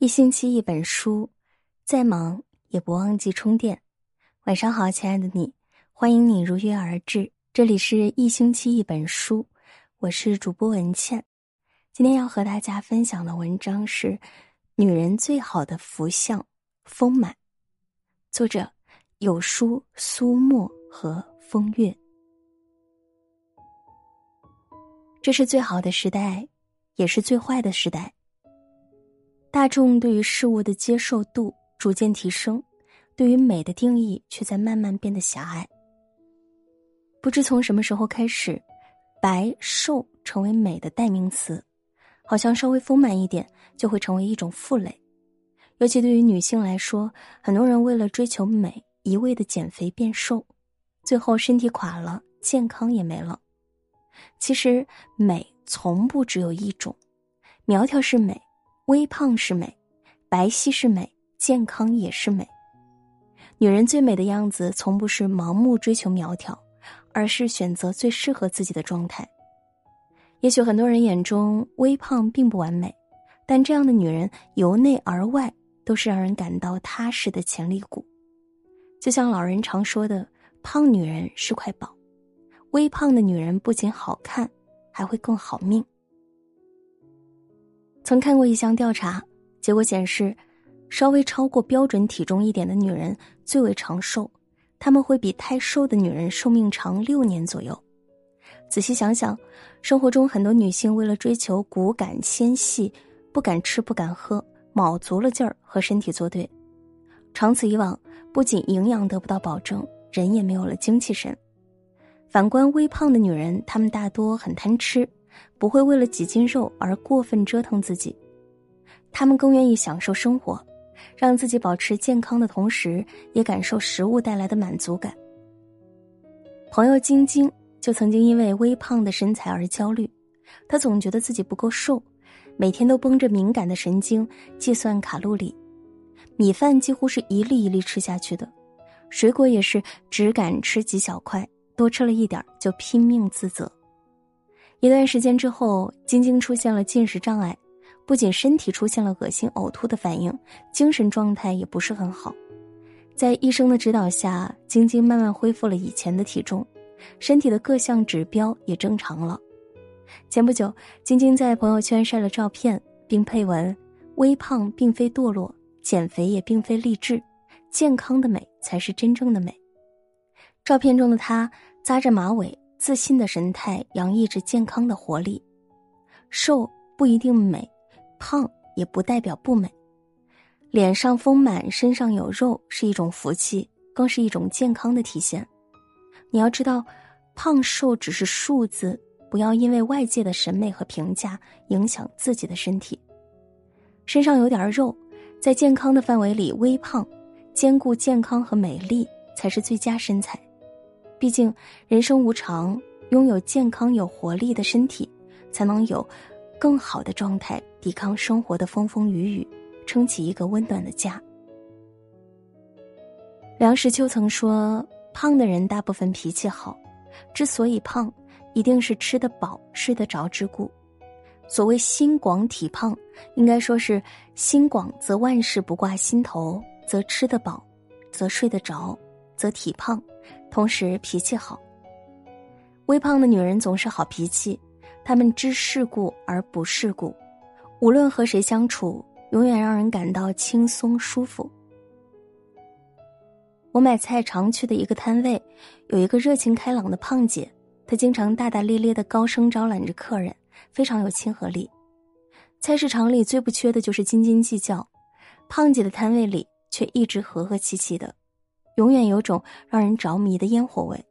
一星期一本书，再忙也不忘记充电。晚上好，亲爱的你，欢迎你如约而至。这里是一星期一本书，我是主播文倩。今天要和大家分享的文章是《女人最好的福相——丰满》，作者有书苏沫和风月。这是最好的时代，也是最坏的时代。大众对于事物的接受度逐渐提升，对于美的定义却在慢慢变得狭隘。不知从什么时候开始，白瘦成为美的代名词，好像稍微丰满一点就会成为一种负累。尤其对于女性来说，很多人为了追求美，一味的减肥变瘦，最后身体垮了，健康也没了。其实美从不只有一种，苗条是美。微胖是美，白皙是美，健康也是美。女人最美的样子，从不是盲目追求苗条，而是选择最适合自己的状态。也许很多人眼中微胖并不完美，但这样的女人由内而外都是让人感到踏实的潜力股。就像老人常说的：“胖女人是块宝，微胖的女人不仅好看，还会更好命。”曾看过一项调查，结果显示，稍微超过标准体重一点的女人最为长寿，她们会比太瘦的女人寿命长六年左右。仔细想想，生活中很多女性为了追求骨感纤细，不敢吃不敢喝，卯足了劲儿和身体作对，长此以往，不仅营养得不到保证，人也没有了精气神。反观微胖的女人，她们大多很贪吃。不会为了几斤肉而过分折腾自己，他们更愿意享受生活，让自己保持健康的同时，也感受食物带来的满足感。朋友晶晶就曾经因为微胖的身材而焦虑，她总觉得自己不够瘦，每天都绷着敏感的神经计算卡路里，米饭几乎是一粒一粒吃下去的，水果也是只敢吃几小块，多吃了一点就拼命自责。一段时间之后，晶晶出现了进食障碍，不仅身体出现了恶心呕吐的反应，精神状态也不是很好。在医生的指导下，晶晶慢慢恢复了以前的体重，身体的各项指标也正常了。前不久，晶晶在朋友圈晒了照片，并配文：“微胖并非堕落，减肥也并非励志，健康的美才是真正的美。”照片中的她扎着马尾。自信的神态洋溢着健康的活力，瘦不一定美，胖也不代表不美。脸上丰满，身上有肉是一种福气，更是一种健康的体现。你要知道，胖瘦只是数字，不要因为外界的审美和评价影响自己的身体。身上有点肉，在健康的范围里微胖，兼顾健康和美丽才是最佳身材。毕竟，人生无常，拥有健康有活力的身体，才能有更好的状态抵抗生活的风风雨雨，撑起一个温暖的家。梁实秋曾说：“胖的人大部分脾气好，之所以胖，一定是吃得饱、睡得着之故。所谓心广体胖，应该说是心广则万事不挂心头，则吃得饱，则睡得着，则体胖。”同时脾气好。微胖的女人总是好脾气，她们知世故而不世故，无论和谁相处，永远让人感到轻松舒服。我买菜常去的一个摊位，有一个热情开朗的胖姐，她经常大大咧咧的高声招揽着客人，非常有亲和力。菜市场里最不缺的就是斤斤计较，胖姐的摊位里却一直和和气气的。永远有种让人着迷的烟火味。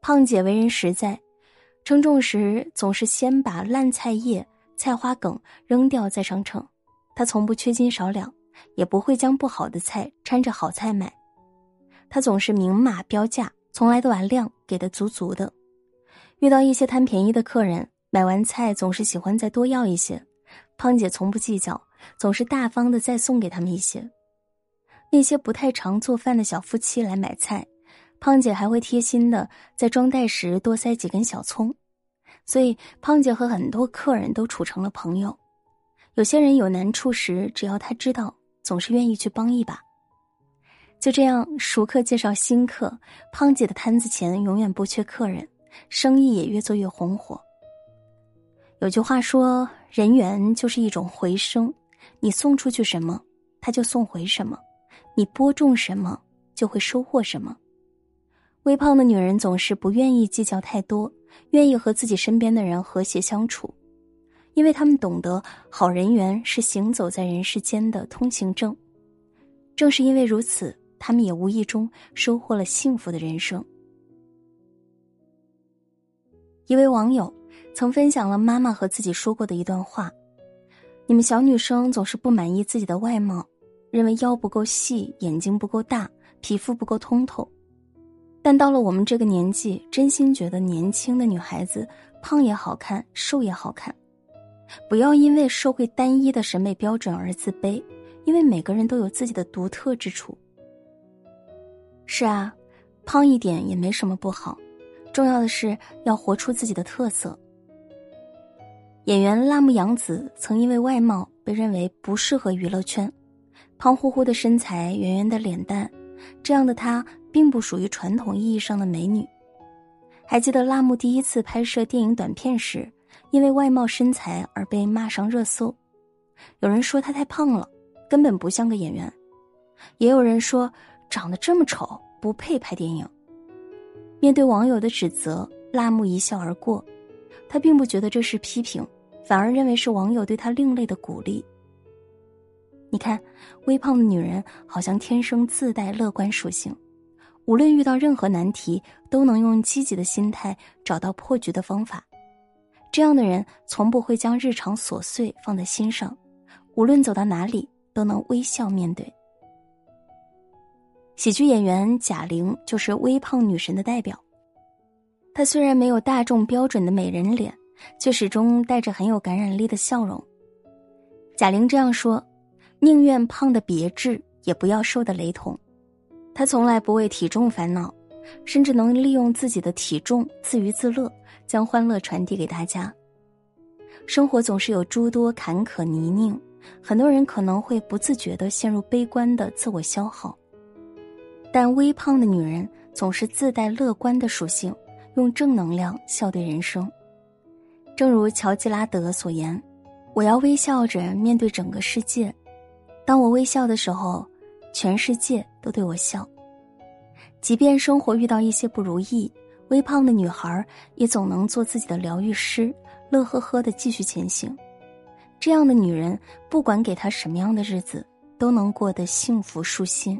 胖姐为人实在，称重时总是先把烂菜叶、菜花梗扔掉再上秤。她从不缺斤少两，也不会将不好的菜掺着好菜卖。她总是明码标价，从来都把量给的足足的。遇到一些贪便宜的客人，买完菜总是喜欢再多要一些，胖姐从不计较，总是大方的再送给他们一些。那些不太常做饭的小夫妻来买菜，胖姐还会贴心的在装袋时多塞几根小葱，所以胖姐和很多客人都处成了朋友。有些人有难处时，只要他知道，总是愿意去帮一把。就这样，熟客介绍新客，胖姐的摊子前永远不缺客人，生意也越做越红火。有句话说：“人缘就是一种回声，你送出去什么，他就送回什么；你播种什么，就会收获什么。”微胖的女人总是不愿意计较太多，愿意和自己身边的人和谐相处，因为他们懂得好人缘是行走在人世间的通行证。正是因为如此。他们也无意中收获了幸福的人生。一位网友曾分享了妈妈和自己说过的一段话：“你们小女生总是不满意自己的外貌，认为腰不够细、眼睛不够大、皮肤不够通透。但到了我们这个年纪，真心觉得年轻的女孩子胖也好看，瘦也好看。不要因为社会单一的审美标准而自卑，因为每个人都有自己的独特之处。”是啊，胖一点也没什么不好，重要的是要活出自己的特色。演员辣目洋子曾因为外貌被认为不适合娱乐圈，胖乎乎的身材，圆圆的脸蛋，这样的她并不属于传统意义上的美女。还记得辣目第一次拍摄电影短片时，因为外貌身材而被骂上热搜，有人说她太胖了，根本不像个演员，也有人说。长得这么丑，不配拍电影。面对网友的指责，辣目一笑而过。他并不觉得这是批评，反而认为是网友对他另类的鼓励。你看，微胖的女人好像天生自带乐观属性，无论遇到任何难题，都能用积极的心态找到破局的方法。这样的人从不会将日常琐碎放在心上，无论走到哪里都能微笑面对。喜剧演员贾玲就是微胖女神的代表。她虽然没有大众标准的美人脸，却始终带着很有感染力的笑容。贾玲这样说：“宁愿胖的别致，也不要瘦的雷同。”她从来不为体重烦恼，甚至能利用自己的体重自娱自乐，将欢乐传递给大家。生活总是有诸多坎坷泥泞，很多人可能会不自觉的陷入悲观的自我消耗。但微胖的女人总是自带乐观的属性，用正能量笑对人生。正如乔吉拉德所言：“我要微笑着面对整个世界。当我微笑的时候，全世界都对我笑。即便生活遇到一些不如意，微胖的女孩也总能做自己的疗愈师，乐呵呵的继续前行。这样的女人，不管给她什么样的日子，都能过得幸福舒心。”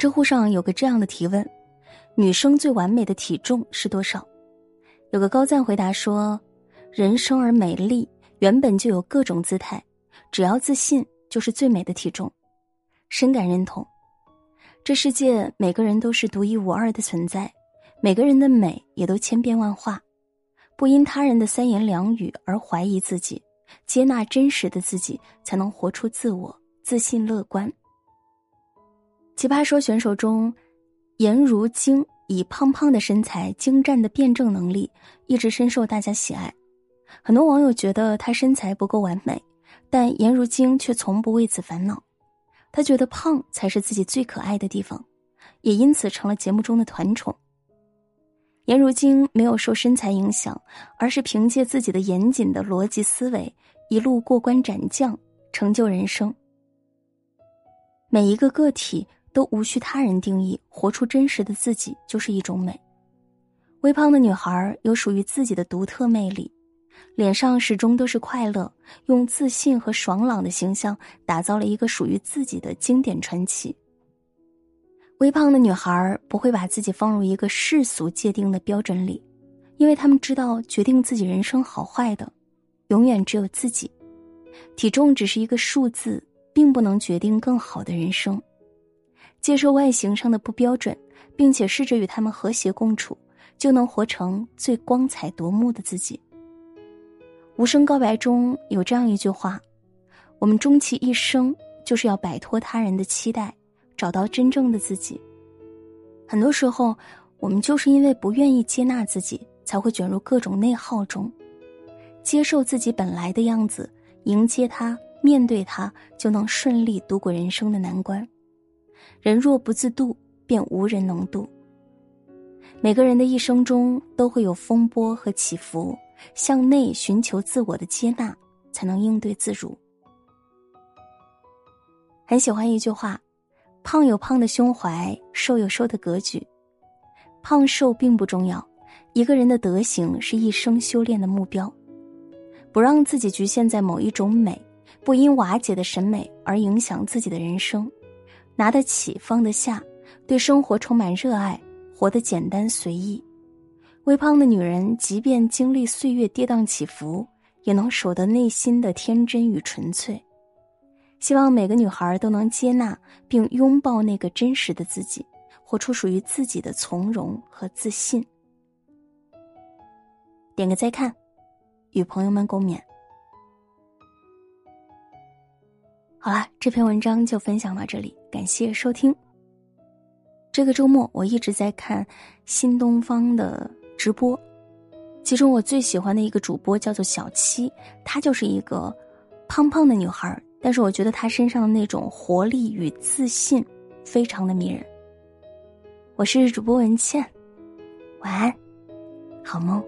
知乎上有个这样的提问：女生最完美的体重是多少？有个高赞回答说：“人生而美丽，原本就有各种姿态，只要自信就是最美的体重。”深感认同。这世界每个人都是独一无二的存在，每个人的美也都千变万化。不因他人的三言两语而怀疑自己，接纳真实的自己，才能活出自我，自信乐观。奇葩说选手中，颜如晶以胖胖的身材、精湛的辩证能力，一直深受大家喜爱。很多网友觉得她身材不够完美，但颜如晶却从不为此烦恼。她觉得胖才是自己最可爱的地方，也因此成了节目中的团宠。颜如晶没有受身材影响，而是凭借自己的严谨的逻辑思维，一路过关斩将，成就人生。每一个个体。都无需他人定义，活出真实的自己就是一种美。微胖的女孩有属于自己的独特魅力，脸上始终都是快乐，用自信和爽朗的形象打造了一个属于自己的经典传奇。微胖的女孩不会把自己放入一个世俗界定的标准里，因为他们知道决定自己人生好坏的，永远只有自己。体重只是一个数字，并不能决定更好的人生。接受外形上的不标准，并且试着与他们和谐共处，就能活成最光彩夺目的自己。无声告白中有这样一句话：“我们终其一生就是要摆脱他人的期待，找到真正的自己。”很多时候，我们就是因为不愿意接纳自己，才会卷入各种内耗中。接受自己本来的样子，迎接他，面对他，就能顺利度过人生的难关。人若不自渡，便无人能渡。每个人的一生中都会有风波和起伏，向内寻求自我的接纳，才能应对自如。很喜欢一句话：“胖有胖的胸怀，瘦有瘦的格局。”胖瘦并不重要，一个人的德行是一生修炼的目标。不让自己局限在某一种美，不因瓦解的审美而影响自己的人生。拿得起，放得下，对生活充满热爱。活得简单随意，微胖的女人，即便经历岁月跌宕起伏，也能守得内心的天真与纯粹。希望每个女孩都能接纳并拥抱那个真实的自己，活出属于自己的从容和自信。点个再看，与朋友们共勉。好了，这篇文章就分享到这里，感谢收听。这个周末我一直在看新东方的直播，其中我最喜欢的一个主播叫做小七，她就是一个胖胖的女孩，但是我觉得她身上的那种活力与自信非常的迷人。我是主播文倩，晚安，好梦。